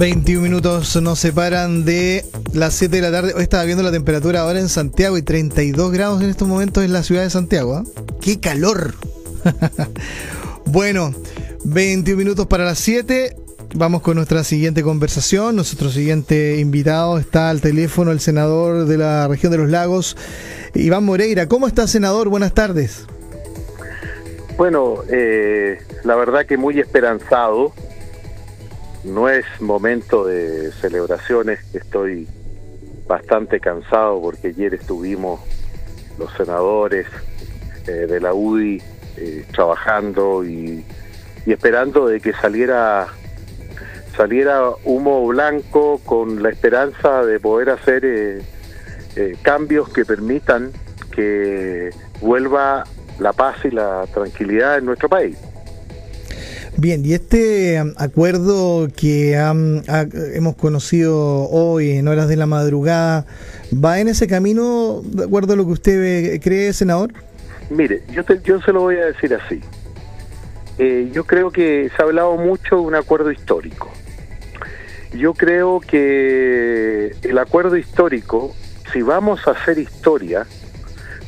21 minutos nos separan de las 7 de la tarde. Hoy estaba viendo la temperatura ahora en Santiago y 32 grados en estos momentos en la ciudad de Santiago. ¿ah? ¡Qué calor! bueno, 21 minutos para las 7. Vamos con nuestra siguiente conversación. Nuestro siguiente invitado está al teléfono el senador de la región de los lagos, Iván Moreira. ¿Cómo está, senador? Buenas tardes. Bueno, eh, la verdad que muy esperanzado no es momento de celebraciones, estoy bastante cansado porque ayer estuvimos los senadores eh, de la UDI eh, trabajando y, esperando de que saliera saliera humo blanco con la esperanza de poder hacer eh, cambios que permitan que vuelva la paz y la tranquilidad en nuestro país. Bien, y este um, acuerdo que hemos conocido hoy en horas de la madrugada, ¿va en ese camino de acuerdo a lo que usted cree, senador? Mire, yo, yo se lo voy a decir así. Eh, yo creo que se ha hablado mucho de un acuerdo histórico. Yo creo que el acuerdo histórico, si vamos a hacer historia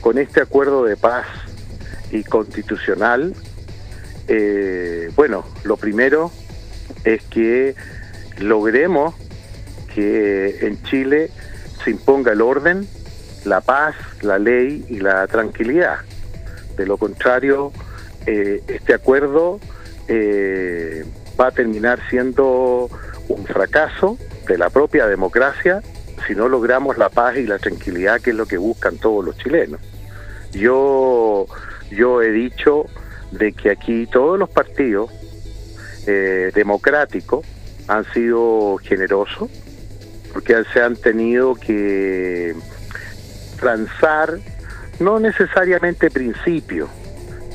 con este acuerdo de paz y constitucional, eh, bueno, lo primero es que logremos que en Chile se imponga el orden, la paz, la ley y la tranquilidad. De lo contrario, eh, este acuerdo eh, va a terminar siendo un fracaso de la propia democracia si no logramos la paz y la tranquilidad que es lo que buscan todos los chilenos. Yo, yo he dicho de que aquí todos los partidos eh, democráticos han sido generosos, porque se han tenido que transar, no necesariamente principios,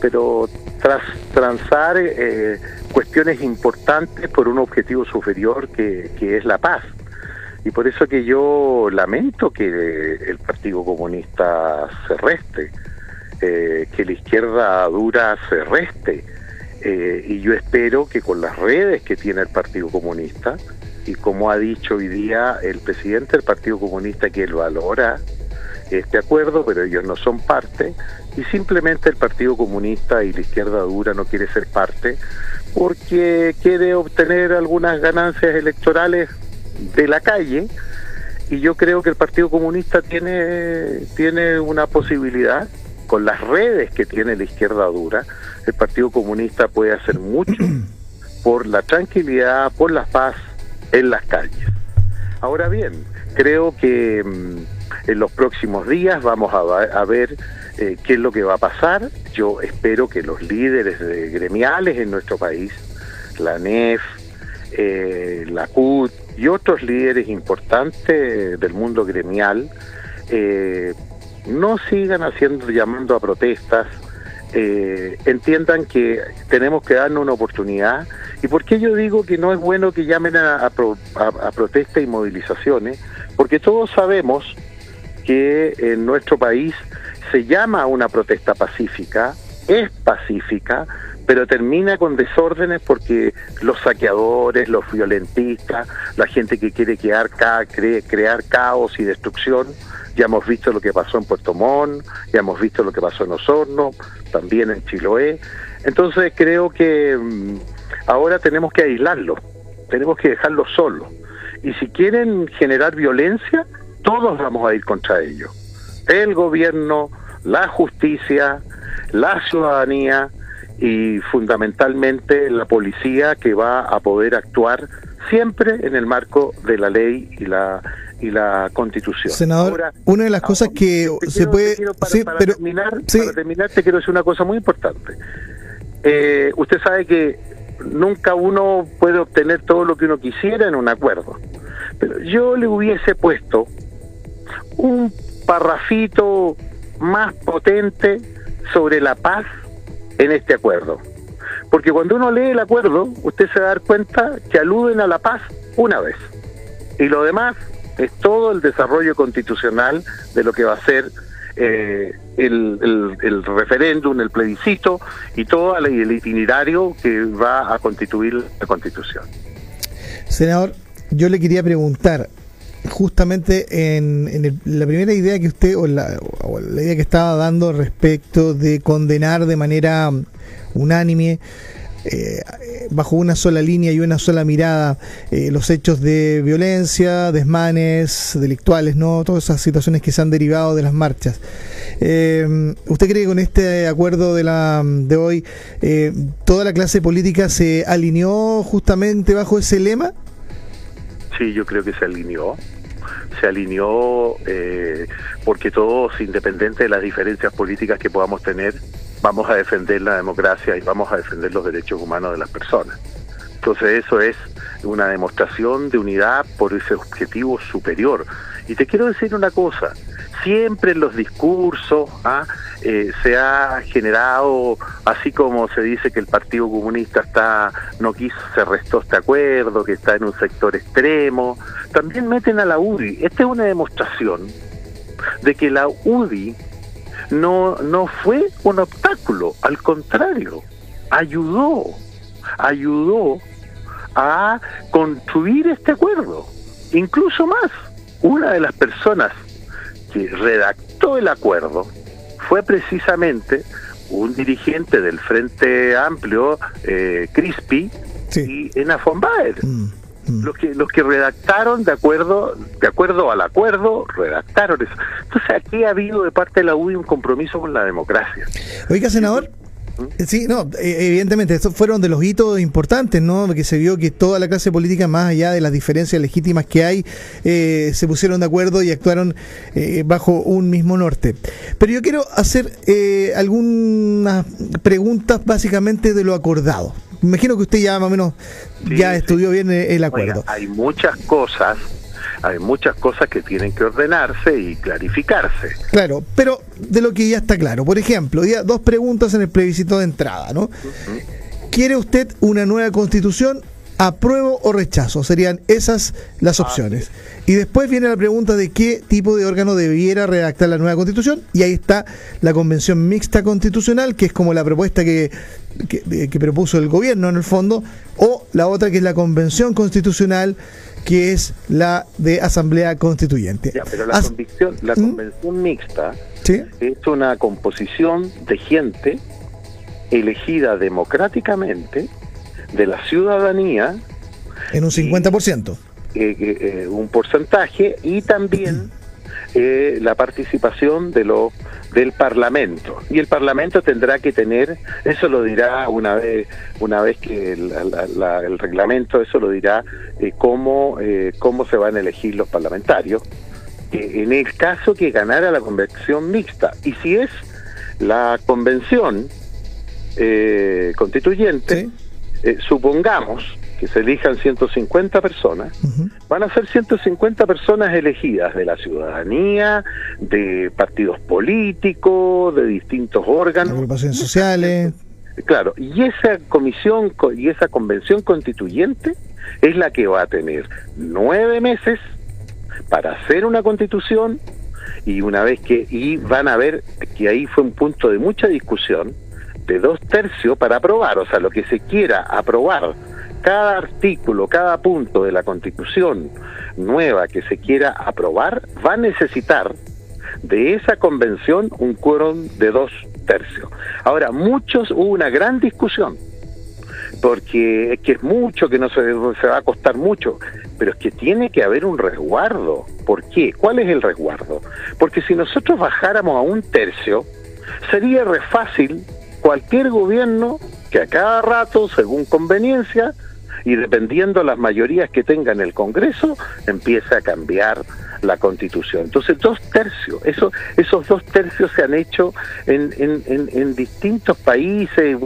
pero tras transar eh, cuestiones importantes por un objetivo superior que, es la paz. Y por eso que yo lamento que el Partido Comunista se reste eh, que la izquierda dura se reste. Eh, y yo espero que con las redes que tiene el Partido Comunista, y como ha dicho hoy día el presidente del Partido Comunista, que él valora este acuerdo, pero ellos no son parte, y simplemente el Partido Comunista y la izquierda dura no quiere ser parte porque quiere obtener algunas ganancias electorales de la calle, y yo creo que el Partido Comunista tiene, tiene una posibilidad con las redes que tiene la izquierda dura, el Partido Comunista puede hacer mucho por la tranquilidad, por la paz en las calles. Ahora bien, creo que mm, en los próximos días vamos a, ver eh, qué es lo que va a pasar. Yo espero que los líderes gremiales en nuestro país, la NEF, eh, la CUT y otros líderes importantes del mundo gremial, eh, no sigan haciendo llamando a protestas, eh, entiendan que tenemos que darnos una oportunidad. ¿Y por qué yo digo que no es bueno que llamen a, a, protestas y movilizaciones? Porque todos sabemos que en nuestro país se llama una protesta pacífica, es pacífica, pero termina con desórdenes porque los saqueadores, los violentistas, la gente que quiere crear, crear caos y destrucción, ya hemos visto lo que pasó en Puerto Montt, ya hemos visto lo que pasó en Osorno, también en Chiloé. Entonces creo que mm, ahora tenemos que aislarlo, tenemos que dejarlo solo. Y si quieren generar violencia, todos vamos a ir contra ellos. El gobierno, la justicia, la ciudadanía y fundamentalmente la policía que va a poder actuar siempre en el marco de la ley y la y la constitución. Senador, una de las cosas que se puede... para, terminar, para terminar, te quiero decir una cosa muy importante. Eh, usted sabe que nunca uno puede obtener todo lo que uno quisiera en un acuerdo. Pero yo le hubiese puesto un parrafito más potente sobre la paz en este acuerdo. Porque cuando uno lee el acuerdo, usted se va a dar cuenta que aluden a la paz una vez. Y lo demás es todo el desarrollo constitucional de lo que va a ser eh, el, el, referéndum, el plebiscito y todo el itinerario que va a constituir la constitución. Senador, yo le quería preguntar, justamente en, la primera idea que usted, o la, idea que estaba dando respecto de condenar de manera unánime, eh, bajo una sola línea y una sola mirada, eh, los hechos de violencia, desmanes, delictuales, ¿no? Todas esas situaciones que se han derivado de las marchas. Eh, ¿Usted cree que con este acuerdo de, la, de hoy toda la clase política se alineó justamente bajo ese lema? Sí, yo creo que se alineó. Se alineó eh, porque todos, independiente de las diferencias políticas que podamos tener, vamos a defender la democracia y vamos a defender los derechos humanos de las personas. Entonces eso es una demostración de unidad por ese objetivo superior. Y te quiero decir una cosa, siempre en los discursos ¿ah? Eh, se ha generado, así como se dice que el Partido Comunista está no quiso, se restó este acuerdo, que está en un sector extremo, también meten a la UDI. Esta es una demostración de que la UDI no, no fue un obstáculo, al contrario, ayudó, ayudó a construir este acuerdo. Incluso más, una de las personas que redactó el acuerdo fue precisamente un dirigente del Frente Amplio, eh, Crispi, y Ena von mm, mm. Los que, los que redactaron de acuerdo de acuerdo al acuerdo redactaron eso. Entonces aquí ha habido de parte de la UDI un compromiso con la democracia. Oiga senador Sí, no, e, evidentemente, estos fueron de los hitos importantes, ¿no? Que se vio que toda la clase política, más allá de las diferencias legítimas que hay, eh, se pusieron de acuerdo y actuaron eh, bajo un mismo norte. Pero yo quiero hacer eh, algunas preguntas básicamente de lo acordado. Me imagino que usted ya más o menos ya estudió bien el, acuerdo. hay muchas cosas hay muchas cosas que tienen que ordenarse y clarificarse. Claro, pero de lo que ya está claro. Por ejemplo, dos preguntas en el plebiscito de entrada, ¿no? ¿Quiere usted una nueva constitución? ¿Apruebo o rechazo? Serían esas las ah, opciones. Y después viene la pregunta de qué tipo de órgano debiera redactar la nueva constitución. Y ahí está la convención mixta constitucional, que es como la propuesta que, que, que propuso el gobierno en el fondo, o la otra que es la convención constitucional que es la de Asamblea Constituyente. pero la, convicción, la ¿Mm? convención mixta es una composición de gente elegida democráticamente de la ciudadanía. En un 50%. Eh, eh, eh, un porcentaje y también eh, la participación de los del Parlamento y el Parlamento tendrá que tener eso lo dirá una vez una vez que el, reglamento eso lo dirá eh, cómo eh, cómo se van a elegir los parlamentarios en el caso que ganara la convención mixta y si es la convención constituyente supongamos que se elijan 150 personas, van a ser 150 personas elegidas de la ciudadanía, de partidos políticos, de distintos órganos. Agrupaciones sociales. Claro, y esa comisión y esa convención constituyente es la que va a tener nueve meses para hacer una constitución y una vez que y van a ver que ahí fue un punto de mucha discusión de dos tercios para aprobar, o sea, lo que se quiera aprobar cada artículo, cada punto de la constitución nueva que se quiera aprobar va a necesitar de esa convención un quórum de dos tercios. Ahora, muchos, hubo una gran discusión, porque es que es mucho, que no se, va a costar mucho, pero es que tiene que haber un resguardo. ¿Por qué? ¿Cuál es el resguardo? Porque si nosotros bajáramos a un tercio, sería re fácil cualquier gobierno que a cada rato, según conveniencia, y dependiendo las mayorías que tenga en el Congreso, empieza a cambiar la Constitución. Entonces, dos tercios, eso, esos dos tercios se han hecho en, en, distintos países.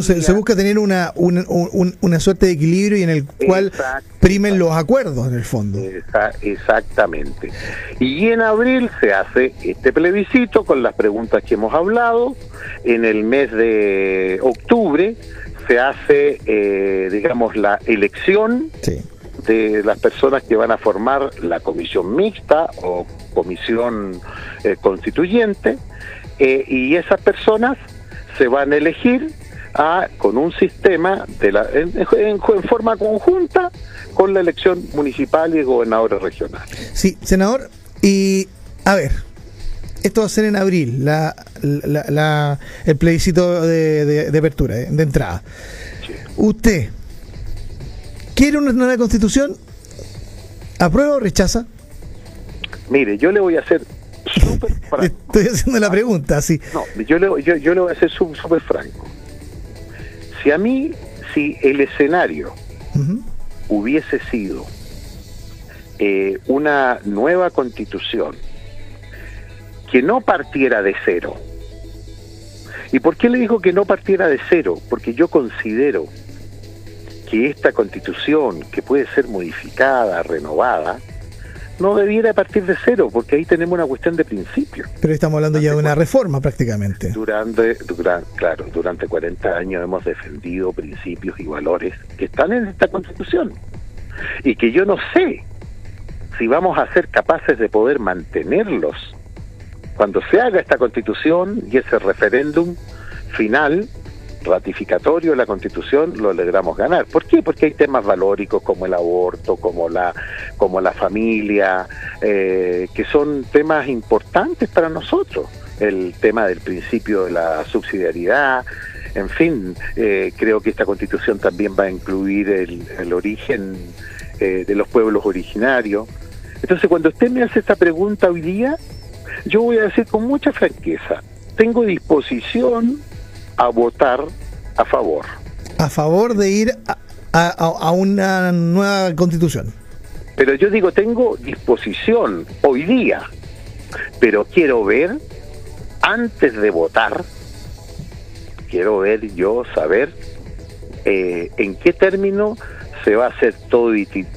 Se, busca tener una, una, suerte de equilibrio y en el cual primen los acuerdos, en el fondo. exactamente. Y en abril se hace este plebiscito con las preguntas que hemos hablado. En el mes de octubre se hace, eh, digamos, la elección de las personas que van a formar la comisión mixta o comisión eh, constituyente eh, y esas personas se van a elegir a, con un sistema de la, en, en, forma conjunta con la elección municipal y gobernadores regionales. Sí, senador, y a ver, esto va a ser en abril, la, la, el plebiscito de, de, apertura, eh, de entrada. ¿Usted quiere una nueva constitución? ¿Aprueba o rechaza? Mire, yo le voy a hacer súper franco. Estoy haciendo la pregunta, sí. No, yo le, yo, yo le voy a hacer súper franco. Si a mí, si el escenario hubiese sido eh, una nueva constitución que no partiera de cero. ¿Y por qué le digo que no partiera de cero? Porque yo considero que esta constitución, que puede ser modificada, renovada, no debiera partir de cero, porque ahí tenemos una cuestión de principio. Pero estamos hablando ya de una reforma prácticamente. Durante, durante, claro, durante 40 años hemos defendido principios y valores que están en esta constitución. Y que yo no sé si vamos a ser capaces de poder mantenerlos cuando se haga esta constitución y ese referéndum final ratificatorio de la constitución lo logramos ganar. ¿Por qué? Porque hay temas valóricos como el aborto, como la, como la familia, eh, que son temas importantes para nosotros. El tema del principio de la subsidiariedad, en fin, eh, creo que esta constitución también va a incluir el, origen eh, de los pueblos originarios. Entonces, cuando usted me hace esta pregunta hoy día, yo voy a decir con mucha franqueza, tengo disposición a votar a favor. A favor de ir a, a, una nueva constitución. Pero yo digo, tengo disposición hoy día, pero quiero ver, antes de votar, quiero ver yo, saber eh, en qué término se va a hacer todo,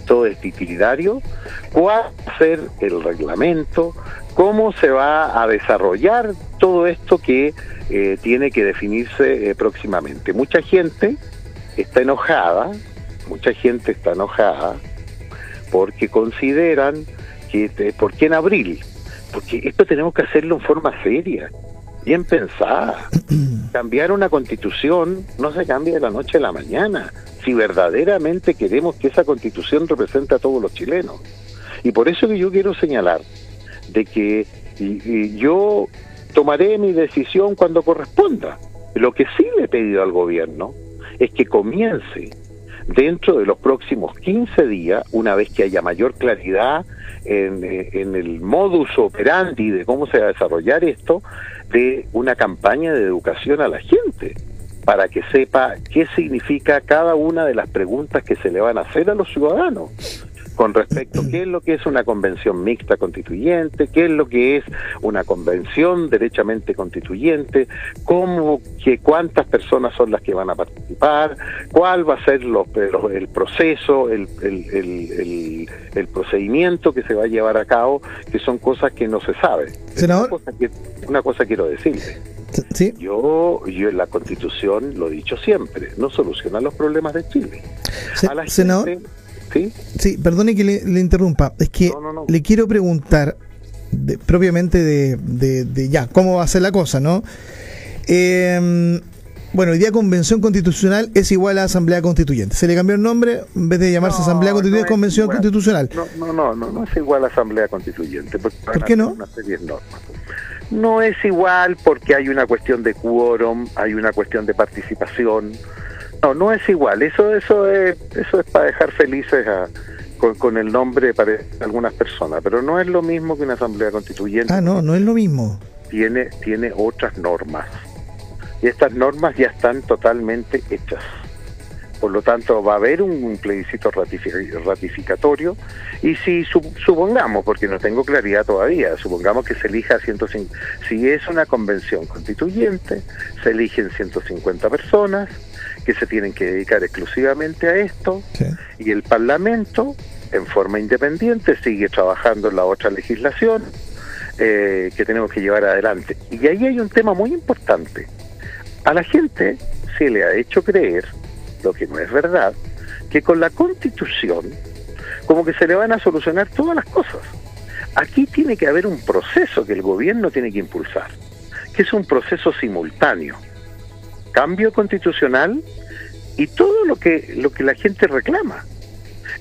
todo este itinerario, cuál va a ser el reglamento, cómo se va a desarrollar todo esto que eh, tiene que definirse eh, próximamente. Mucha gente está enojada, mucha gente está enojada porque consideran que, ¿por qué en abril? Porque esto tenemos que hacerlo en forma seria, bien pensada. Cambiar una constitución no se cambia de la noche a la mañana, si verdaderamente queremos que esa constitución represente a todos los chilenos. Y por eso que yo quiero señalar de que yo tomaré mi decisión cuando corresponda. Lo que sí le he pedido al gobierno es que comience dentro de los próximos 15 días, una vez que haya mayor claridad eh, en, el modus operandi de cómo se va a desarrollar esto, de una campaña de educación a la gente, para que sepa qué significa cada una de las preguntas que se le van a hacer a los ciudadanos con respecto a qué es lo que es una convención mixta constituyente, qué es lo que es una convención derechamente constituyente, cómo, que, cuántas personas son las que van a participar, cuál va a ser el proceso, el, el, el, procedimiento que se va a llevar a cabo, que son cosas que no se sabe. Senador. Una cosa, que, una cosa quiero decirle. ¿Sí? Yo, yo en la Constitución lo he dicho siempre, no soluciona los problemas de Chile. a la senador. ¿Sí? perdone que le, interrumpa. Es que le quiero preguntar propiamente de, ya, cómo va a ser la cosa, ¿no? Em, bueno, el día Convención Constitucional es igual a Asamblea Constituyente. Se le cambió el nombre, en vez de llamarse Asamblea Constituyente, Convención Constitucional. No, no, no, no, es igual a Asamblea Constituyente. ¿Por qué no? No es igual porque hay una cuestión de quórum, hay una cuestión de participación, no, no es igual. Eso, eso es, eso es para dejar felices a, con, el nombre para algunas personas, pero no es lo mismo que una asamblea constituyente. Ah, no, no es lo mismo. Tiene, tiene otras normas y estas normas ya están totalmente hechas. Por lo tanto, va a haber un, plebiscito ratificatorio y si supongamos, porque no tengo claridad todavía, supongamos que se elija 150, si es una convención constituyente, se eligen 150 personas, que se tienen que dedicar exclusivamente a esto y el Parlamento, en forma independiente, sigue trabajando en la otra legislación eh, que tenemos que llevar adelante. Y ahí hay un tema muy importante. A la gente se le ha hecho creer, lo que no es verdad, que con la constitución como que se le van a solucionar todas las cosas. Aquí tiene que haber un proceso que el gobierno tiene que impulsar, que es un proceso simultáneo. Cambio constitucional y todo lo que, lo que la gente reclama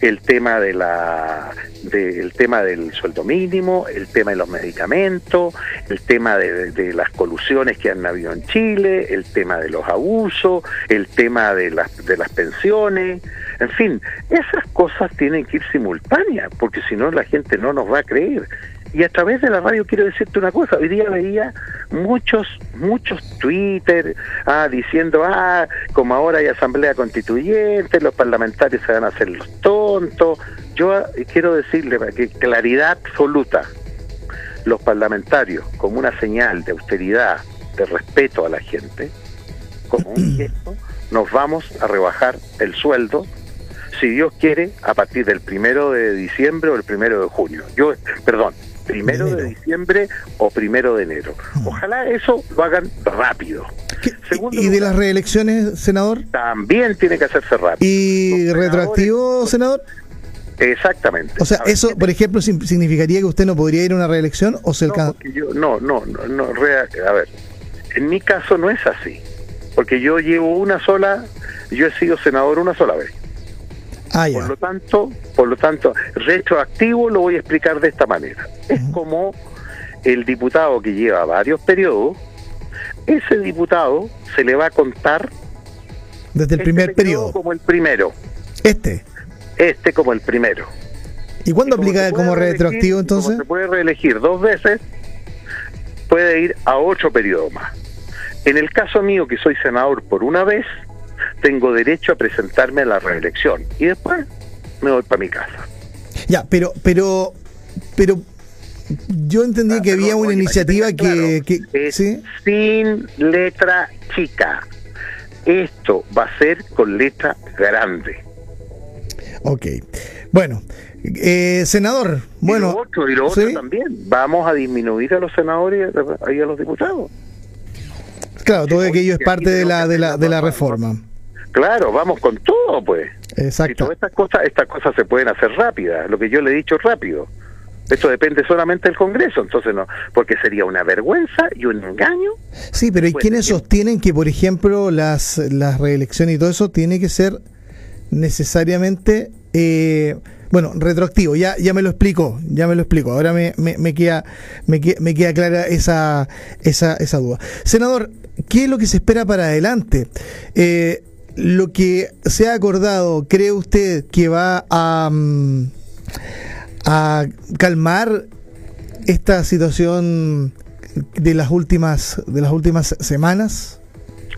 el tema de la del tema del sueldo mínimo, el tema de los medicamentos, el tema de, las colusiones que han habido en Chile, el tema de los abusos, el tema de las de las pensiones, en fin, esas cosas tienen que ir simultáneas, porque si no la gente no nos va a creer. Y a través de la radio quiero decirte una cosa, hoy día veía muchos, muchos Twitter ah, diciendo, ah, como ahora hay asamblea constituyente, los parlamentarios se van a hacer los tontos. Yo ah, quiero decirle que claridad absoluta, los parlamentarios, como una señal de austeridad, de respeto a la gente, como un gesto, nos vamos a rebajar el sueldo si Dios quiere, a partir del primero de diciembre o el primero de junio. Yo, perdón, primero de, diciembre o primero de enero. Mm. Ojalá eso lo hagan rápido. ¿Y de las reelecciones, senador? También tiene que hacerse rápido. ¿Y retroactivo, senador? Exactamente. O sea, eso, por ejemplo, significaría que usted no podría ir a una reelección o se alcanza. No, no, no, no, a ver, en mi caso no es así, porque yo llevo una sola, yo he sido senador una sola vez. Ah, por lo tanto, por lo tanto, retroactivo lo voy a explicar de esta manera. Es como el diputado que lleva varios periodos, ese diputado se le va a contar desde el este primer periodo, como el primero. Este. Este como el primero. ¿Y cuándo aplica como, retroactivo entonces? se puede reelegir dos veces, puede ir a ocho periodos más. En el caso mío, que soy senador por una vez, tengo derecho a presentarme a la reelección y después me voy para mi casa. Ya, pero, pero, pero yo entendí ah, que había una iniciativa que, sin letra chica. Esto va a ser con letra grande. Ok. Bueno, eh, senador, bueno. Y lo otro, y lo otro también. Vamos a disminuir a los senadores y a los diputados. Claro, todo aquello es parte de la, de la, de la reforma. Claro, vamos con todo, pues. Exacto. estas cosas, estas cosas se pueden hacer rápidas, lo que yo le he dicho rápido. Esto depende solamente del Congreso, entonces no, porque sería una vergüenza y un engaño. Sí, pero ¿y quiénes sostienen que, por ejemplo, las, las reelecciones y todo eso tiene que ser necesariamente, eh, bueno, retroactivo? Ya, ya me lo explico, ya me lo explico. Ahora me, me, me queda, me, me queda clara esa, esa, esa duda. Senador, ¿qué es lo que se espera para adelante? Eh, lo que se ha acordado, ¿cree usted que va a, mm, a calmar esta situación de las últimas de las últimas semanas?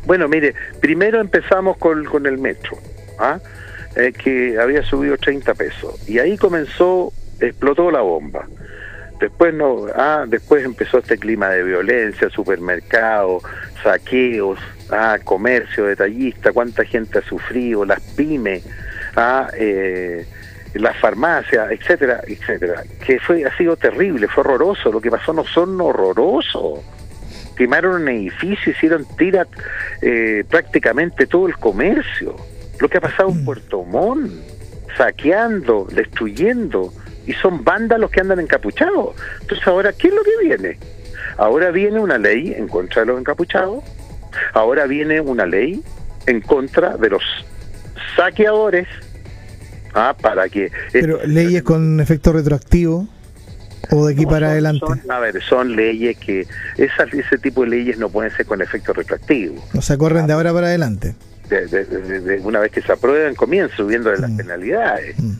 Bueno, mire, primero empezamos con, con el metro, ¿ah? eh, que había subido 30 pesos y ahí comenzó, explotó la bomba. Después no, ah, después empezó este clima de violencia, supermercados, saqueos, ah, comercio detallista, cuánta gente ha sufrido, las pymes, ah, eh, las farmacias, etcétera, etcétera, que fue ha sido terrible, fue horroroso, lo que pasó no son horrorosos. Quemaron un edificio, hicieron tirar eh, prácticamente todo el comercio. Lo que ha pasado en mm. Puerto Montt, saqueando, destruyendo, y son vándalos que andan encapuchados. Entonces ahora, ¿qué es lo que viene? Ahora viene una ley en contra de los encapuchados, Ahora viene una ley en contra de los saqueadores ah, para que... Pero leyes con efecto retroactivo o de aquí para adelante. a ver, son leyes que esas, ese tipo de leyes no pueden ser con efecto retroactivo. O sea, corren de ahora para adelante. De, una vez que se aprueban, comienza subiendo de las mm. penalidades. Mm.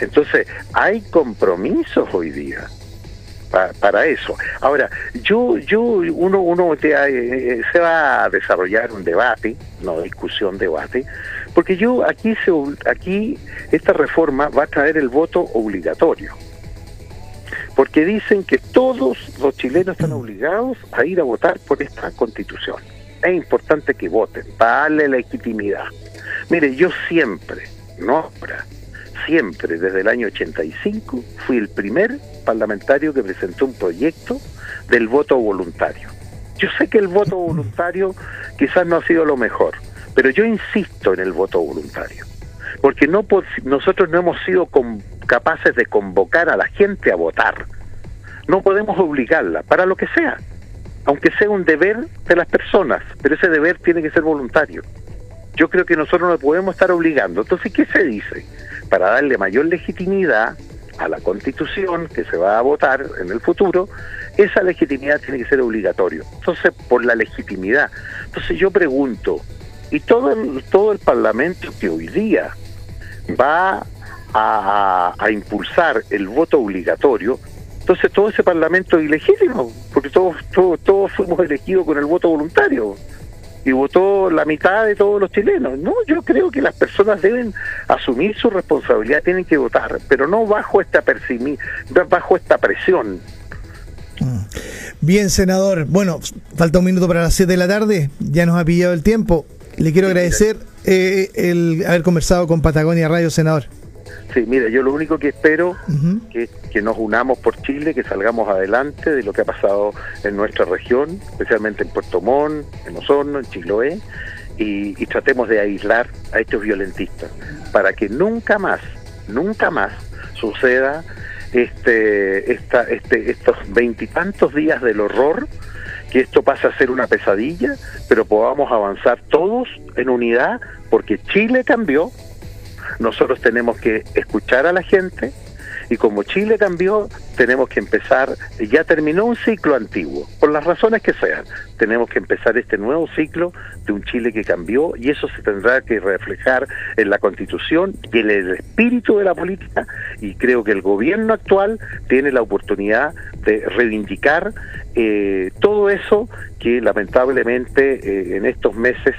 Entonces, hay compromisos hoy día para eso. Ahora, yo, yo, uno, uno eh, se va a desarrollar un debate, no discusión, debate, porque yo aquí se, aquí esta reforma va a traer el voto obligatorio, porque dicen que todos los chilenos están obligados a ir a votar por esta constitución. Es importante que voten, para darle legitimidad. Mire, yo siempre, no ahora, siempre, desde el año 85, fui el primer parlamentario que presentó un proyecto del voto voluntario. Yo sé que el voto voluntario quizás no ha sido lo mejor, pero yo insisto en el voto voluntario, porque no nosotros no hemos sido capaces de convocar a la gente a votar. No podemos obligarla, para lo que sea, aunque sea un deber de las personas, pero ese deber tiene que ser voluntario. Yo creo que nosotros no podemos estar obligando. Entonces, ¿qué se dice? Para darle mayor legitimidad a la constitución que se va a votar en el futuro, esa legitimidad tiene que ser obligatorio. Entonces, por la legitimidad. Entonces yo pregunto, ¿y todo el, todo el Parlamento que hoy día va a, impulsar el voto obligatorio, entonces todo ese Parlamento es ilegítimo, porque todos, todos, todos fuimos elegidos con el voto voluntario y votó la mitad de todos los chilenos. No, yo creo que las personas deben asumir su responsabilidad, tienen que votar, pero no bajo esta bajo esta presión. Mm. Bien, senador. Bueno, falta un minuto para las 7 de la tarde, ya nos ha pillado el tiempo. Le quiero agradecer eh, el haber conversado con Patagonia Radio, senador. Sí, mira, yo lo único que espero es que nos unamos por Chile, que salgamos adelante de lo que ha pasado en nuestra región, especialmente en Puerto Montt, en Osorno, en Chiloé, y, y tratemos de aislar a estos violentistas para que nunca más, nunca más suceda este, esta, este, estos veintitantos días del horror, que esto pase a ser una pesadilla, pero podamos avanzar todos en unidad, porque Chile cambió, nosotros tenemos que escuchar a la gente y como Chile cambió, tenemos que empezar, ya terminó un ciclo antiguo, por las razones que sean, tenemos que empezar este nuevo ciclo de un Chile que cambió y eso se tendrá que reflejar en la constitución y en el espíritu de la política y creo que el gobierno actual tiene la oportunidad de reivindicar eh, todo eso que lamentablemente eh, en estos meses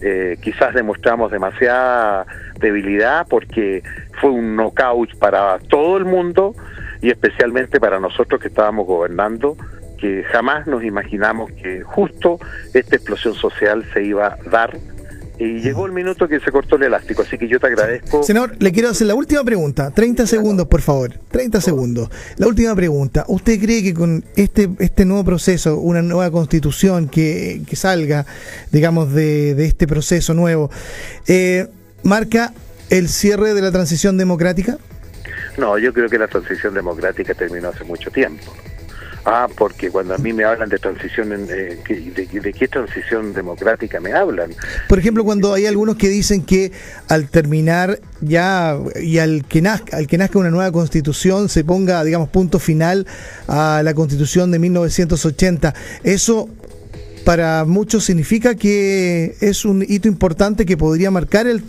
eh, quizás demostramos demasiada debilidad porque fue un knockout para todo el mundo y especialmente para nosotros que estábamos gobernando, que jamás nos imaginamos que justo esta explosión social se iba a dar y llegó el minuto que se cortó el elástico, así que yo te agradezco. Senador, le quiero hacer la última pregunta, 30 segundos por favor, 30 segundos. La última pregunta, ¿usted cree que con este este nuevo proceso, una nueva constitución que, que salga, digamos, de, de este proceso nuevo, eh, marca el cierre de la transición democrática? No, yo creo que la transición democrática terminó hace mucho tiempo. Ah, porque cuando a mí me hablan de transición, eh, de, qué transición democrática me hablan? Por ejemplo, cuando hay algunos que dicen que al terminar ya y al que nazca, al que nazca una nueva constitución se ponga, digamos, punto final a la constitución de 1980, eso para muchos significa que es un hito importante que podría marcar el,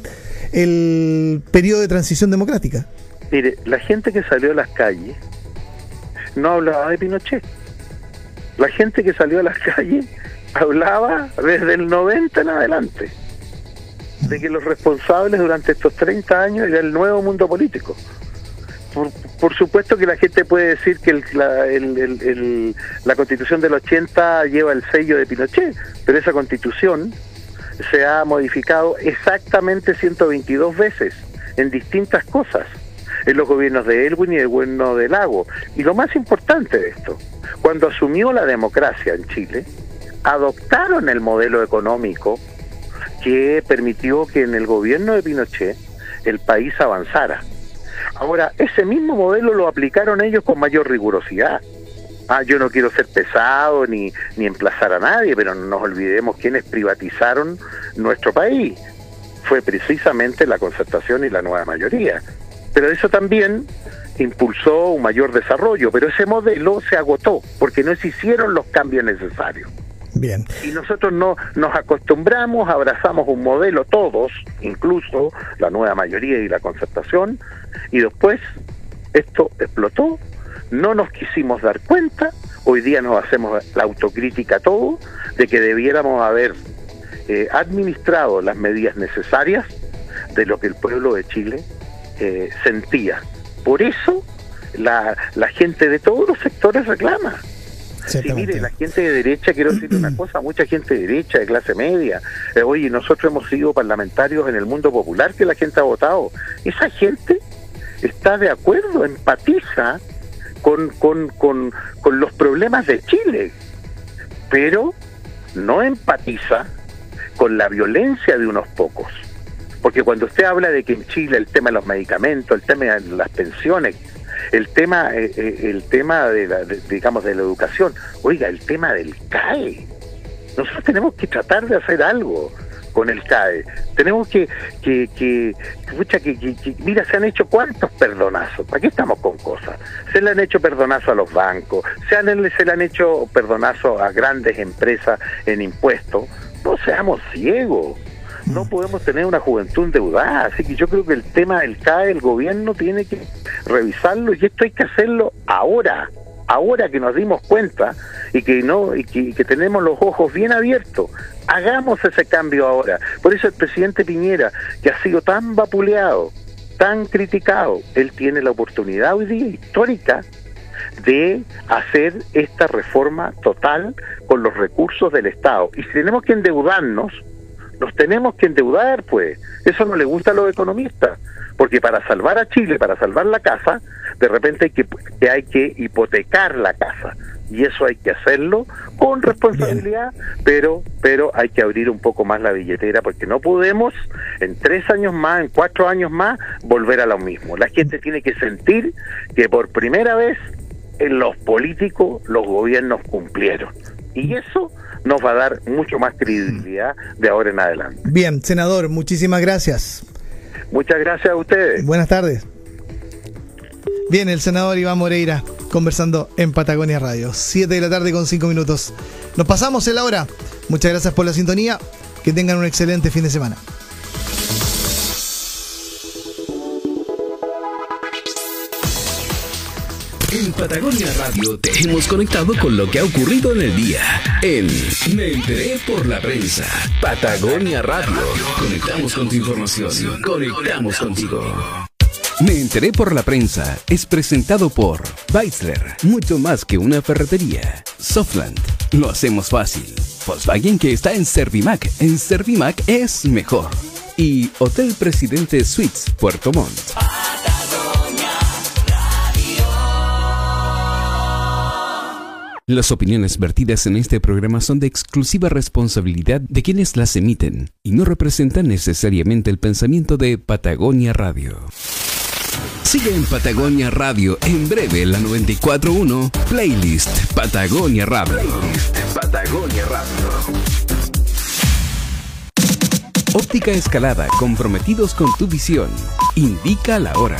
el periodo de transición democrática. Mire, la gente que salió a las calles no hablaba de Pinochet. La gente que salió a las calles hablaba desde el 90 en adelante de que los responsables durante estos 30 años era el nuevo mundo político. Por, supuesto que la gente puede decir que la, la constitución del 80 lleva el sello de Pinochet, pero esa constitución se ha modificado exactamente 122 veces en distintas cosas en los gobiernos de Elwin y el gobierno de Lago. Y lo más importante de esto, cuando asumió la democracia en Chile, adoptaron el modelo económico que permitió que en el gobierno de Pinochet el país avanzara. Ahora, ese mismo modelo lo aplicaron ellos con mayor rigurosidad. Ah, yo no quiero ser pesado ni, ni emplazar a nadie, pero no nos olvidemos quienes privatizaron nuestro país. Fue precisamente la concertación y la nueva mayoría. Pero eso también impulsó un mayor desarrollo, pero ese modelo se agotó porque no se hicieron los cambios necesarios. Bien. Y nosotros no nos acostumbramos, abrazamos un modelo todos, incluso la nueva mayoría y la concertación, y después esto explotó, no nos quisimos dar cuenta, hoy día nos hacemos la autocrítica todo, de que debiéramos haber eh, administrado las medidas necesarias de lo que el pueblo de Chile eh, sentía. Por eso la, la gente de todos los sectores reclama. Sí, mire, la gente de derecha, quiero decir una cosa, mucha gente de derecha, de clase media, eh, oye, nosotros hemos sido parlamentarios en el mundo popular que la gente ha votado. Esa gente está de acuerdo, empatiza con, con, con, con los problemas de Chile, pero no empatiza con la violencia de unos pocos Porque cuando usted habla de que en Chile el tema de los medicamentos, el tema de las pensiones, el tema, eh, eh, el tema de, la, digamos, de la educación, oiga, el tema del CAE. Nosotros tenemos que tratar de hacer algo con el CAE. Tenemos que, que, que, que, mira, se han hecho cuántos perdonazos. ¿Para qué estamos con cosas? Se le han hecho perdonazos a los bancos, se, han, se le han hecho perdonazos a grandes empresas en impuestos. No seamos ciegos. No podemos tener una juventud endeudada. Así que yo creo que el tema del CAE, el gobierno tiene que revisarlo y esto hay que hacerlo ahora ahora que nos dimos cuenta y que no y que, tenemos los ojos bien abiertos, hagamos ese cambio ahora. Por eso el presidente Piñera, que ha sido tan vapuleado, tan criticado, él tiene la oportunidad hoy día histórica de hacer esta reforma total con los recursos del Estado. Y si tenemos que endeudarnos, nos tenemos que endeudar, pues. Eso no le gusta a los economistas, porque para salvar a Chile, para salvar la casa, de repente hay que, que hay que hipotecar la casa y eso hay que hacerlo con responsabilidad, pero pero hay que abrir un poco más la billetera porque no podemos en tres años más, en cuatro años más volver a lo mismo. La gente tiene que sentir que por primera vez en los políticos los gobiernos cumplieron y eso nos va a dar mucho más credibilidad de ahora en adelante. Bien, senador, muchísimas gracias. Muchas gracias a ustedes. Buenas tardes. Bien, el senador Iván Moreira conversando en Patagonia Radio. 7 de la tarde con 5 minutos. Nos pasamos en la hora. Muchas gracias por la sintonía. Que tengan un excelente fin de semana. En Patagonia Radio te hemos conectado con lo que ha ocurrido en el día. En Me enteré por la prensa. Patagonia Radio. Conectamos con tu información. Conectamos contigo. Me enteré por la prensa es presentado por Weissler, mucho más que una ferretería. Softland, lo hacemos fácil. Volkswagen que está en Servimac, en Servimac es mejor. Y Hotel Presidente Suites, Puerto Montt. Las opiniones vertidas en este programa son de exclusiva responsabilidad de quienes las emiten y no representan necesariamente el pensamiento de Patagonia Radio. Sigue en Patagonia Radio en breve la 941 Playlist Patagonia Radio. Playlist Patagonia Radio. Óptica Escalada, comprometidos con tu visión. Indica la hora.